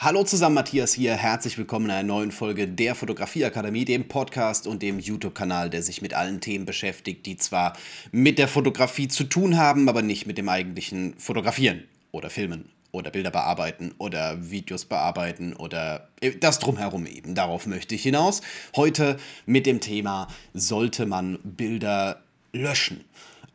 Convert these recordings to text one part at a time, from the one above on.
Hallo zusammen, Matthias hier. Herzlich willkommen in einer neuen Folge der Fotografieakademie, dem Podcast und dem YouTube-Kanal, der sich mit allen Themen beschäftigt, die zwar mit der Fotografie zu tun haben, aber nicht mit dem eigentlichen Fotografieren oder Filmen oder Bilder bearbeiten oder Videos bearbeiten oder äh, das drumherum eben. Darauf möchte ich hinaus. Heute mit dem Thema, sollte man Bilder löschen?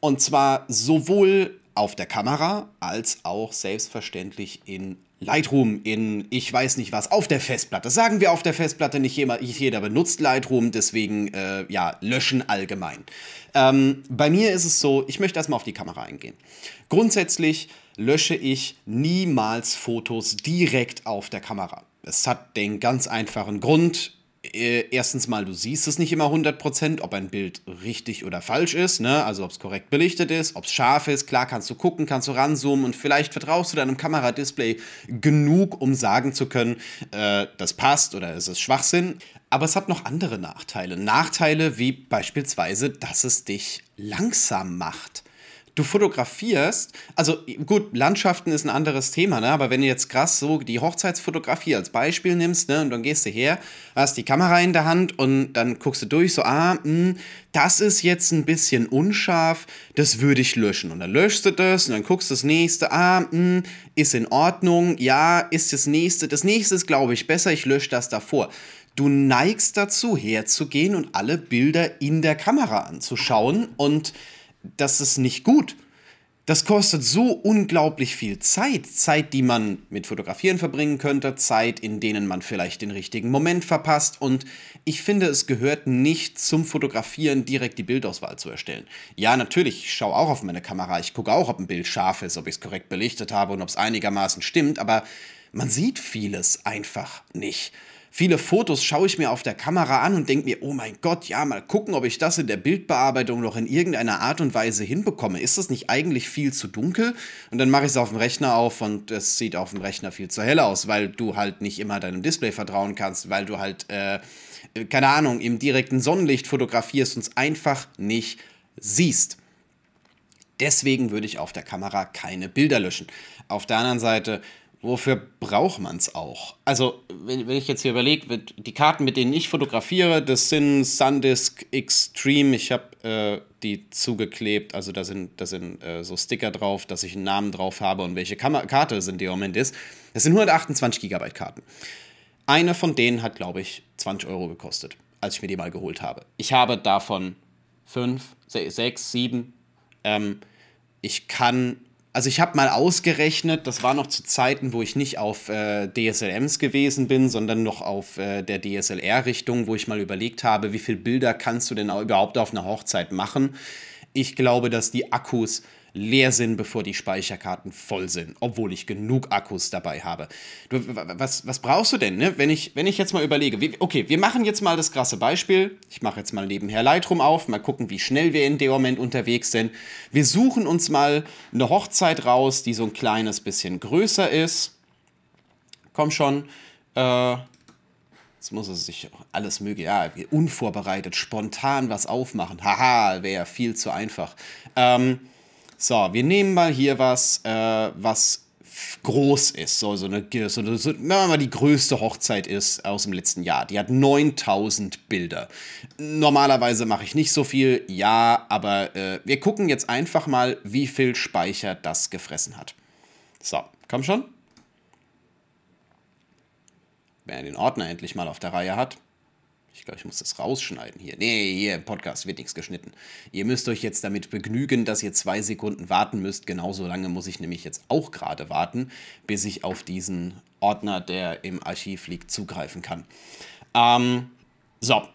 Und zwar sowohl auf der Kamera als auch selbstverständlich in Lightroom in, ich weiß nicht was, auf der Festplatte. Sagen wir auf der Festplatte, nicht jeder, jeder benutzt Lightroom, deswegen, äh, ja, löschen allgemein. Ähm, bei mir ist es so, ich möchte erstmal auf die Kamera eingehen. Grundsätzlich lösche ich niemals Fotos direkt auf der Kamera. Es hat den ganz einfachen Grund, erstens mal, du siehst es nicht immer 100%, ob ein Bild richtig oder falsch ist, ne? also ob es korrekt belichtet ist, ob es scharf ist. Klar kannst du gucken, kannst du ranzoomen und vielleicht vertraust du deinem Kameradisplay genug, um sagen zu können, äh, das passt oder ist es Schwachsinn. Aber es hat noch andere Nachteile. Nachteile wie beispielsweise, dass es dich langsam macht du fotografierst, also gut, Landschaften ist ein anderes Thema, ne? aber wenn du jetzt krass so die Hochzeitsfotografie als Beispiel nimmst, ne, und dann gehst du her, hast die Kamera in der Hand und dann guckst du durch, so, ah, mh, hm, das ist jetzt ein bisschen unscharf, das würde ich löschen. Und dann löschst du das und dann guckst du das nächste, ah, mh, hm, ist in Ordnung, ja, ist das nächste, das nächste ist, glaube ich, besser, ich lösche das davor. Du neigst dazu, herzugehen und alle Bilder in der Kamera anzuschauen und das ist nicht gut. Das kostet so unglaublich viel Zeit. Zeit, die man mit Fotografieren verbringen könnte, Zeit, in denen man vielleicht den richtigen Moment verpasst. Und ich finde, es gehört nicht zum Fotografieren, direkt die Bildauswahl zu erstellen. Ja, natürlich, ich schaue auch auf meine Kamera. Ich gucke auch, ob ein Bild scharf ist, ob ich es korrekt belichtet habe und ob es einigermaßen stimmt. Aber man sieht vieles einfach nicht. Viele Fotos schaue ich mir auf der Kamera an und denke mir, oh mein Gott, ja, mal gucken, ob ich das in der Bildbearbeitung noch in irgendeiner Art und Weise hinbekomme. Ist das nicht eigentlich viel zu dunkel? Und dann mache ich es auf dem Rechner auf und es sieht auf dem Rechner viel zu hell aus, weil du halt nicht immer deinem Display vertrauen kannst, weil du halt, äh, keine Ahnung, im direkten Sonnenlicht fotografierst und es einfach nicht siehst. Deswegen würde ich auf der Kamera keine Bilder löschen. Auf der anderen Seite wofür braucht man es auch? Also, wenn, wenn ich jetzt hier überlege, die Karten, mit denen ich fotografiere, das sind Sandisk Extreme. Ich habe äh, die zugeklebt, also da sind, da sind äh, so Sticker drauf, dass ich einen Namen drauf habe und welche Kam Karte es in dem Moment ist. Das sind 128 GB Karten. Eine von denen hat, glaube ich, 20 Euro gekostet, als ich mir die mal geholt habe. Ich habe davon fünf, sechs, sieben. Ähm, ich kann also ich habe mal ausgerechnet, das war noch zu Zeiten, wo ich nicht auf äh, DSLMs gewesen bin, sondern noch auf äh, der DSLR-Richtung, wo ich mal überlegt habe, wie viele Bilder kannst du denn überhaupt auf einer Hochzeit machen. Ich glaube, dass die Akkus leer sind, bevor die Speicherkarten voll sind, obwohl ich genug Akkus dabei habe. Du, was, was brauchst du denn, ne? wenn, ich, wenn ich jetzt mal überlege? Wie, okay, wir machen jetzt mal das krasse Beispiel. Ich mache jetzt mal nebenher Lightroom auf, mal gucken, wie schnell wir in dem Moment unterwegs sind. Wir suchen uns mal eine Hochzeit raus, die so ein kleines bisschen größer ist. Komm schon. Äh, Jetzt muss es sich alles mögliche, ja, unvorbereitet, spontan was aufmachen. Haha, wäre ja viel zu einfach. Ähm, so, wir nehmen mal hier was, äh, was groß ist, so, so eine, so, eine, so, mal die größte Hochzeit ist aus dem letzten Jahr. Die hat 9000 Bilder. Normalerweise mache ich nicht so viel, ja, aber äh, wir gucken jetzt einfach mal, wie viel Speicher das gefressen hat. So, komm schon. Wenn er den Ordner endlich mal auf der Reihe hat. Ich glaube, ich muss das rausschneiden hier. Nee, hier im Podcast wird nichts geschnitten. Ihr müsst euch jetzt damit begnügen, dass ihr zwei Sekunden warten müsst. Genauso lange muss ich nämlich jetzt auch gerade warten, bis ich auf diesen Ordner, der im Archiv liegt, zugreifen kann. Ähm, so,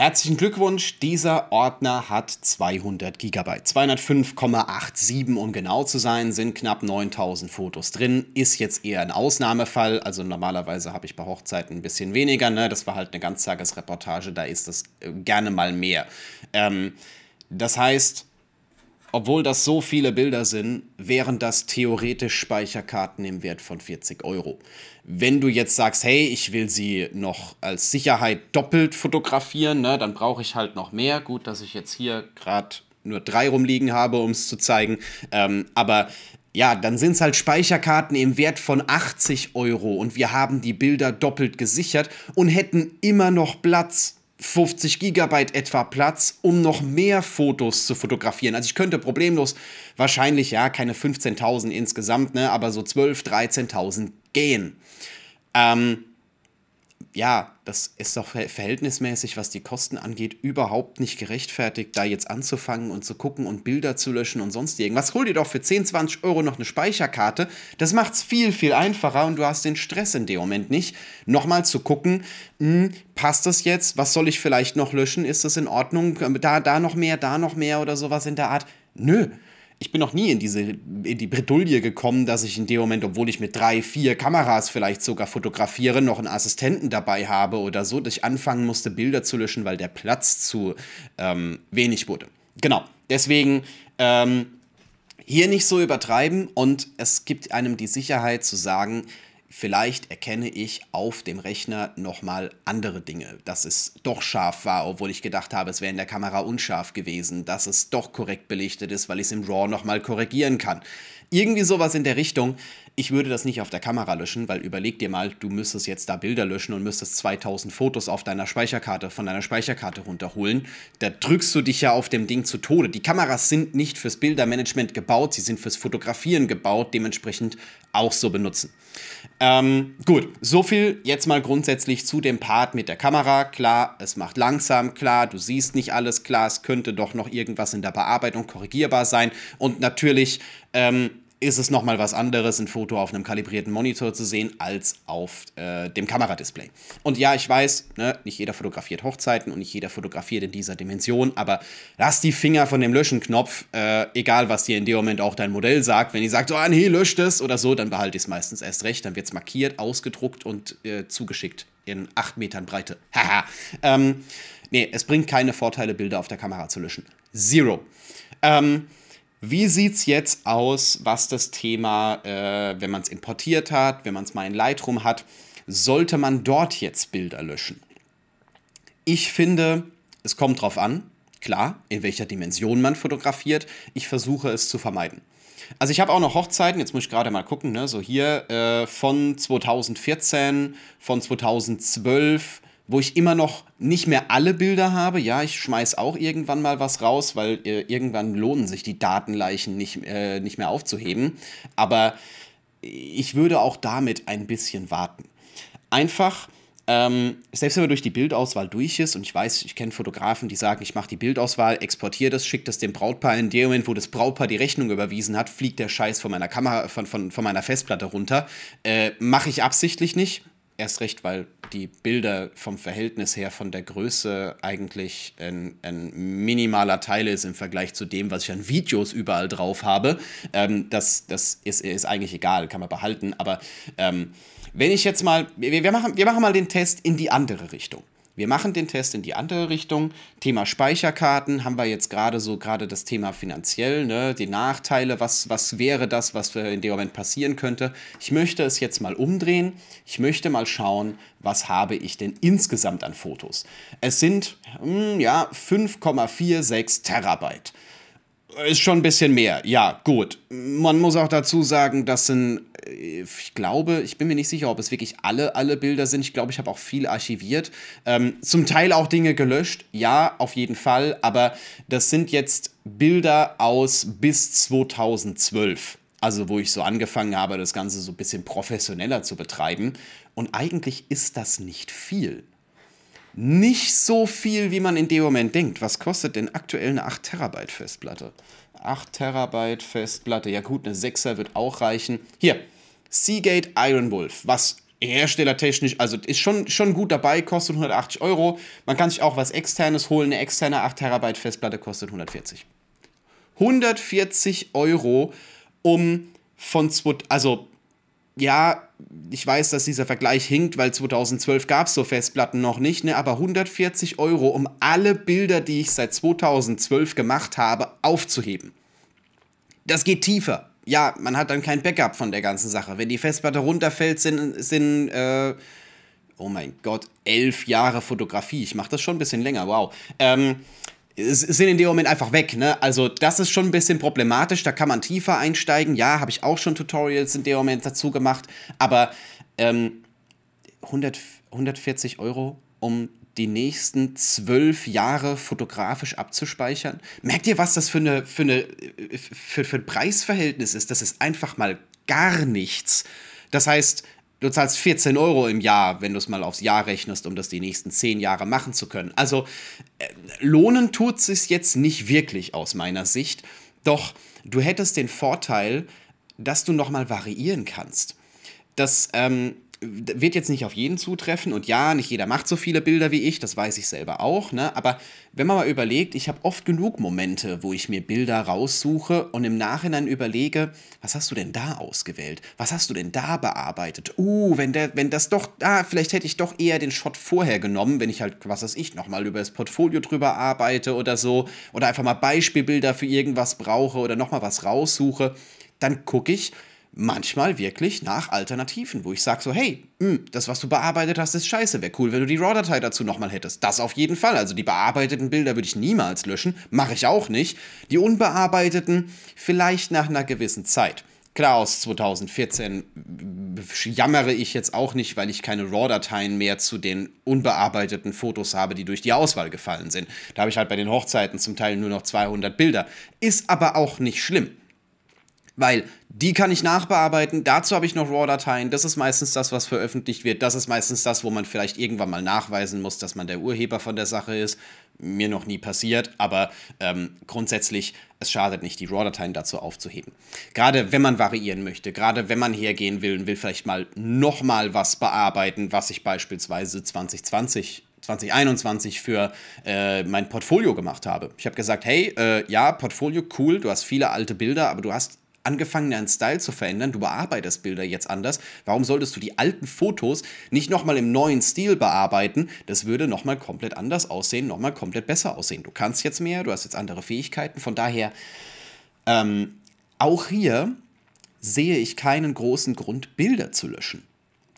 Herzlichen Glückwunsch, dieser Ordner hat 200 GB. 205,87 um genau zu sein, sind knapp 9000 Fotos drin. Ist jetzt eher ein Ausnahmefall. Also normalerweise habe ich bei Hochzeiten ein bisschen weniger. Ne? Das war halt eine Ganztagesreportage, da ist das äh, gerne mal mehr. Ähm, das heißt, obwohl das so viele Bilder sind, wären das theoretisch Speicherkarten im Wert von 40 Euro. Wenn du jetzt sagst, hey, ich will sie noch als Sicherheit doppelt fotografieren, ne, dann brauche ich halt noch mehr. Gut, dass ich jetzt hier gerade nur drei rumliegen habe, um es zu zeigen. Ähm, aber ja, dann sind es halt Speicherkarten im Wert von 80 Euro und wir haben die Bilder doppelt gesichert und hätten immer noch Platz. 50 Gigabyte etwa Platz, um noch mehr Fotos zu fotografieren. Also ich könnte problemlos wahrscheinlich, ja, keine 15.000 insgesamt, ne, aber so 12.000, 13.000 gehen. Ähm, ja, das ist doch verhältnismäßig, was die Kosten angeht, überhaupt nicht gerechtfertigt, da jetzt anzufangen und zu gucken und Bilder zu löschen und sonst irgendwas. Hol dir doch für 10, 20 Euro noch eine Speicherkarte. Das macht es viel, viel einfacher und du hast den Stress in dem Moment nicht. Nochmal zu gucken, mh, hm, passt das jetzt? Was soll ich vielleicht noch löschen? Ist das in Ordnung? Da, da noch mehr, da noch mehr oder sowas in der Art? Nö ich bin noch nie in diese in die Bredouille gekommen, dass ich in dem Moment, obwohl ich mit drei, vier Kameras vielleicht sogar fotografiere, noch einen Assistenten dabei habe oder so, dass ich anfangen musste, Bilder zu löschen, weil der Platz zu ähm, wenig wurde. Genau. Deswegen ähm, hier nicht so übertreiben und es gibt einem die Sicherheit zu sagen, vielleicht erkenne ich auf dem Rechner nochmal andere Dinge, dass es doch scharf war, obwohl ich gedacht habe, es wäre in der Kamera unscharf gewesen, dass es doch korrekt belichtet ist, weil ich es im RAW nochmal korrigieren kann. Irgendwie sowas in der Richtung. Ich würde das nicht auf der Kamera löschen, weil überleg dir mal, du müsstest jetzt da Bilder löschen und müsstest 2000 Fotos auf deiner Speicherkarte von deiner Speicherkarte runterholen. Da drückst du dich ja auf dem Ding zu Tode. Die Kameras sind nicht fürs Bildermanagement gebaut, sie sind fürs Fotografieren gebaut, dementsprechend auch so benutzen. Ähm, gut, so viel jetzt mal grundsätzlich zu dem Part mit der Kamera. Klar, es macht langsam, klar, du siehst nicht alles, klar, es könnte doch noch irgendwas in der Bearbeitung korrigierbar sein. Und natürlich ähm, ist es nochmal was anderes, ein Foto auf einem kalibrierten Monitor zu sehen, als auf äh, dem Kameradisplay. Und ja, ich weiß, ne, nicht jeder fotografiert Hochzeiten und nicht jeder fotografiert in dieser Dimension, aber lass die Finger von dem Löschen-Knopf, äh, egal was dir in dem Moment auch dein Modell sagt. Wenn die sagt, oh nee, löscht es oder so, dann behalte ich es meistens erst recht, dann wird es markiert, ausgedruckt und äh, zugeschickt in 8 Metern Breite. Haha. ähm, nee, es bringt keine Vorteile, Bilder auf der Kamera zu löschen. Zero. Ähm, wie sieht es jetzt aus, was das Thema, äh, wenn man es importiert hat, wenn man es mal in Lightroom hat, sollte man dort jetzt Bilder löschen? Ich finde, es kommt drauf an, klar, in welcher Dimension man fotografiert. Ich versuche es zu vermeiden. Also ich habe auch noch Hochzeiten, jetzt muss ich gerade mal gucken, ne? so hier äh, von 2014, von 2012, wo ich immer noch nicht mehr alle Bilder habe. Ja, ich schmeiß auch irgendwann mal was raus, weil äh, irgendwann lohnen sich die Datenleichen nicht, äh, nicht mehr aufzuheben. Aber ich würde auch damit ein bisschen warten. Einfach, ähm, selbst wenn man durch die Bildauswahl durch ist, und ich weiß, ich kenne Fotografen, die sagen, ich mache die Bildauswahl, exportiere das, schicke das dem Brautpaar. In dem Moment, wo das Brautpaar die Rechnung überwiesen hat, fliegt der Scheiß von meiner Kamera, von, von, von meiner Festplatte runter. Äh, mache ich absichtlich nicht Erst recht, weil die Bilder vom Verhältnis her von der Größe eigentlich ein, ein minimaler Teil ist im Vergleich zu dem, was ich an Videos überall drauf habe. Ähm, das das ist, ist eigentlich egal, kann man behalten. Aber ähm, wenn ich jetzt mal, wir, wir, machen, wir machen mal den Test in die andere Richtung. Wir machen den Test in die andere Richtung. Thema Speicherkarten haben wir jetzt gerade so, gerade das Thema finanziell, ne, die Nachteile, was, was wäre das, was in dem Moment passieren könnte. Ich möchte es jetzt mal umdrehen. Ich möchte mal schauen, was habe ich denn insgesamt an Fotos. Es sind, hm, ja, 5,46 Terabyte. Ist schon ein bisschen mehr, ja, gut. Man muss auch dazu sagen, das sind, ich glaube, ich bin mir nicht sicher, ob es wirklich alle, alle Bilder sind. Ich glaube, ich habe auch viel archiviert. Ähm, zum Teil auch Dinge gelöscht, ja, auf jeden Fall. Aber das sind jetzt Bilder aus bis 2012. Also, wo ich so angefangen habe, das Ganze so ein bisschen professioneller zu betreiben. Und eigentlich ist das nicht viel nicht so viel, wie man in dem Moment denkt. Was kostet denn aktuell eine 8 Terabyte Festplatte? 8 Terabyte Festplatte, ja gut, eine 6er wird auch reichen. Hier, Seagate Iron Wolf, was herstellertechnisch, also ist schon, schon gut dabei, kostet 180 Euro. Man kann sich auch was externes holen, eine externe 8 Terabyte Festplatte kostet 140. 140 Euro, um von, also ja, ich weiß, dass dieser Vergleich hinkt, weil 2012 gab es so Festplatten noch nicht, ne? aber 140 Euro, um alle Bilder, die ich seit 2012 gemacht habe, aufzuheben. Das geht tiefer. Ja, man hat dann kein Backup von der ganzen Sache. Wenn die Festplatte runterfällt, sind, sind äh, oh mein Gott, elf Jahre Fotografie. Ich mache das schon ein bisschen länger, wow. Ähm, sind in dem Moment einfach weg. Ne? Also das ist schon ein bisschen problematisch, da kann man tiefer einsteigen. Ja, habe ich auch schon Tutorials in dem Moment dazu gemacht, aber ähm, 100, 140 Euro, um die nächsten zwölf Jahre fotografisch abzuspeichern. Merkt ihr, was das für, eine, für, eine, für, für ein Preisverhältnis ist? Das ist einfach mal gar nichts. Das heißt, du zahlst 14 Euro im Jahr, wenn du es mal aufs Jahr rechnest, um das die nächsten 10 Jahre machen zu können. Also äh, lohnen tut es sich jetzt nicht wirklich aus meiner Sicht. Doch du hättest den Vorteil, dass du nochmal variieren kannst. Das ähm, wird jetzt nicht auf jeden zutreffen und ja, nicht jeder macht so viele Bilder wie ich, das weiß ich selber auch, ne? aber wenn man mal überlegt, ich habe oft genug Momente, wo ich mir Bilder raussuche und im Nachhinein überlege, was hast du denn da ausgewählt? Was hast du denn da bearbeitet? Uh, wenn, der, wenn das doch, ah, vielleicht hätte ich doch eher den Shot vorher genommen, wenn ich halt, was weiß ich, nochmal über das Portfolio drüber arbeite oder so oder einfach mal Beispielbilder für irgendwas brauche oder nochmal was raussuche, dann gucke ich, manchmal wirklich nach Alternativen, wo ich sage so, hey, mh, hm, das, was du bearbeitet hast, ist scheiße. Wäre cool, wenn du die RAW-Datei dazu nochmal hättest. Das auf jeden Fall. Also die bearbeiteten Bilder würde ich niemals löschen. Mache ich auch nicht. Die unbearbeiteten vielleicht nach einer gewissen Zeit. Klar, aus 2014 jammere ich jetzt auch nicht, weil ich keine RAW-Dateien mehr zu den unbearbeiteten Fotos habe, die durch die Auswahl gefallen sind. Da habe ich halt bei den Hochzeiten zum Teil nur noch 200 Bilder. Ist aber auch nicht schlimm weil die kann ich nachbearbeiten. Dazu habe ich noch RAW-Dateien. Das ist meistens das, was veröffentlicht wird. Das ist meistens das, wo man vielleicht irgendwann mal nachweisen muss, dass man der Urheber von der Sache ist. Mir noch nie passiert, aber ähm, grundsätzlich, es schadet nicht, die RAW-Dateien dazu aufzuheben. Gerade wenn man variieren möchte, gerade wenn man hergehen will und will vielleicht mal nochmal was bearbeiten, was ich beispielsweise 2020 2021 für äh, mein Portfolio gemacht habe. Ich habe gesagt, hey, äh, ja, Portfolio, cool, du hast viele alte Bilder, aber du hast angefangen, deinen Style zu verändern. Du bearbeitest Bilder jetzt anders. Warum solltest du die alten Fotos nicht nochmal im neuen Stil bearbeiten? Das würde nochmal komplett anders aussehen, nochmal komplett besser aussehen. Du kannst jetzt mehr, du hast jetzt andere Fähigkeiten. Von daher, ähm, auch hier sehe ich keinen großen Grund, Bilder zu löschen.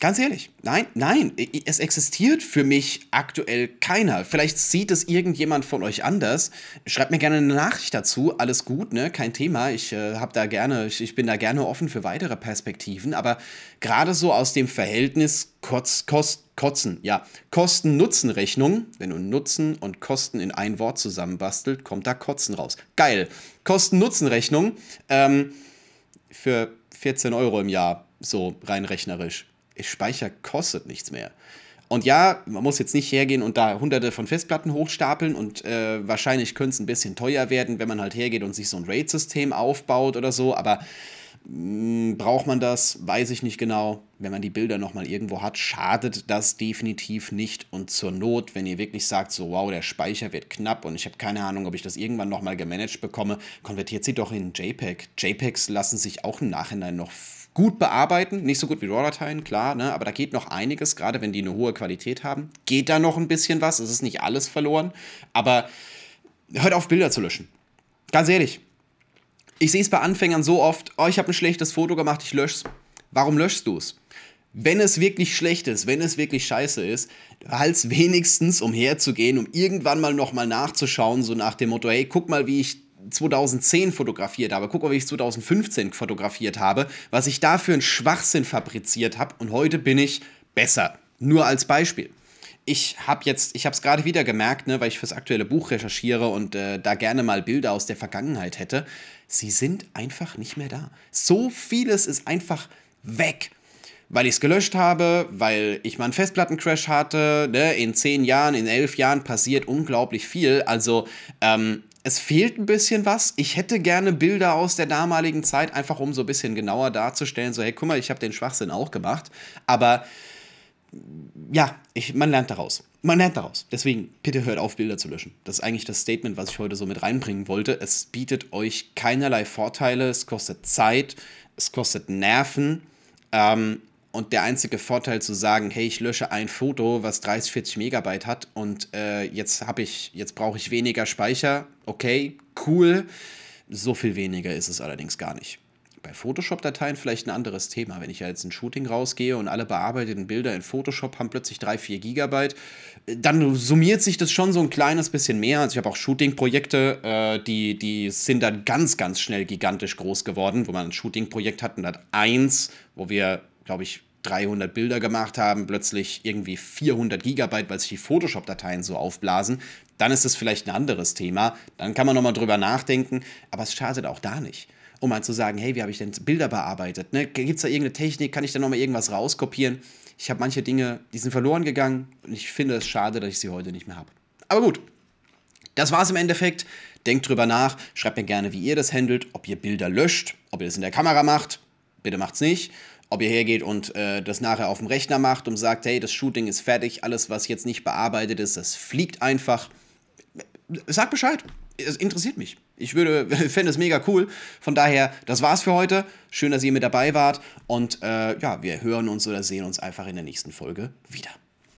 Ganz ehrlich, nein, nein, es existiert für mich aktuell keiner. Vielleicht sieht es irgendjemand von euch anders. Schreibt mir gerne eine Nachricht dazu. Alles gut, ne? Kein Thema. Ich äh, habe da gerne, ich, ich, bin da gerne offen für weitere Perspektiven. Aber gerade so aus dem Verhältnis Kotz, Kost, Kotzen, ja, Kosten-Nutzen-Rechnung, wenn du Nutzen und Kosten in ein Wort zusammenbastelt, kommt da Kotzen raus. Geil. Kosten-Nutzen-Rechnung ähm, für 14 Euro im Jahr, so rein rechnerisch Speicher kostet nichts mehr. Und ja, man muss jetzt nicht hergehen und da hunderte von Festplatten hochstapeln und äh, wahrscheinlich könnte es ein bisschen teuer werden, wenn man halt hergeht und sich so ein RAID-System aufbaut oder so, aber mh, mm, braucht man das? Weiß ich nicht genau. Wenn man die Bilder nochmal irgendwo hat, schadet das definitiv nicht. Und zur Not, wenn ihr wirklich sagt, so wow, der Speicher wird knapp und ich habe keine Ahnung, ob ich das irgendwann nochmal gemanagt bekomme, konvertiert sie doch in JPEG. JPEGs lassen sich auch im Nachhinein noch gut bearbeiten. Nicht so gut wie RAW-Dateien, klar, ne? aber da geht noch einiges, gerade wenn die eine hohe Qualität haben. Geht da noch ein bisschen was, es ist nicht alles verloren, aber hört auf, Bilder zu löschen. Ganz ehrlich. Ich sehe es bei Anfängern so oft, oh, ich habe ein schlechtes Foto gemacht, ich lösche es. Warum löschst du es? Wenn es wirklich schlecht ist, wenn es wirklich scheiße ist, halt wenigstens umherzugehen, um irgendwann mal nochmal nachzuschauen, so nach dem Motto, hey, guck mal, wie ich 2010 fotografiert habe, guck mal, wie ich 2015 fotografiert habe, was ich da für einen Schwachsinn fabriziert habe und heute bin ich besser. Nur als Beispiel. Ich habe jetzt, ich habe es gerade wieder gemerkt, ne, weil ich fürs aktuelle Buch recherchiere und äh, da gerne mal Bilder aus der Vergangenheit hätte. Sie sind einfach nicht mehr da. So vieles ist einfach weg weil ich es gelöscht habe, weil ich mal einen Festplattencrash hatte. Ne? In zehn Jahren, in elf Jahren passiert unglaublich viel. Also ähm, es fehlt ein bisschen was. Ich hätte gerne Bilder aus der damaligen Zeit, einfach um so ein bisschen genauer darzustellen, so hey, guck mal, ich habe den Schwachsinn auch gemacht. Aber ja, ich, man lernt daraus. Man lernt daraus. Deswegen, bitte hört auf, Bilder zu löschen. Das ist eigentlich das Statement, was ich heute so mit reinbringen wollte. Es bietet euch keinerlei Vorteile, es kostet Zeit, es kostet Nerven. Ähm, und der einzige Vorteil zu sagen, hey, ich lösche ein Foto, was 30, 40 Megabyte hat und äh, jetzt habe ich, jetzt brauche ich weniger Speicher, okay, cool. So viel weniger ist es allerdings gar nicht. Bei Photoshop-Dateien vielleicht ein anderes Thema. Wenn ich ja jetzt ein Shooting rausgehe und alle bearbeiteten Bilder in Photoshop haben plötzlich 3, 4 Gigabyte, dann summiert sich das schon so ein kleines bisschen mehr. Also ich habe auch Shooting-Projekte, äh, die, die sind dann ganz, ganz schnell gigantisch groß geworden, wo man ein Shooting-Projekt hat und hat eins, wo wir, glaube ich, 300 Bilder gemacht haben, plötzlich irgendwie 400 Gigabyte, weil sich die Photoshop-Dateien so aufblasen, dann ist es vielleicht ein anderes Thema. Dann kann man nochmal drüber nachdenken, aber es schadet auch da nicht. Um mal zu sagen, hey, wie habe ich denn Bilder bearbeitet? Ne? Gibt es da irgendeine Technik? Kann ich da nochmal irgendwas rauskopieren? Ich habe manche Dinge, die sind verloren gegangen und ich finde es schade, dass ich sie heute nicht mehr habe. Aber gut, das war es im Endeffekt. Denkt drüber nach, schreibt mir gerne, wie ihr das handelt, ob ihr Bilder löscht, ob ihr das in der Kamera macht. Bitte macht's nicht ob ihr hergeht und äh, das nachher auf dem Rechner macht und sagt, hey, das Shooting ist fertig, alles, was jetzt nicht bearbeitet ist, das fliegt einfach. Sagt Bescheid. Es interessiert mich. Ich würde, fände es mega cool. Von daher, das war's für heute. Schön, dass ihr mit dabei wart. Und äh, ja, wir hören uns oder sehen uns einfach in der nächsten Folge wieder.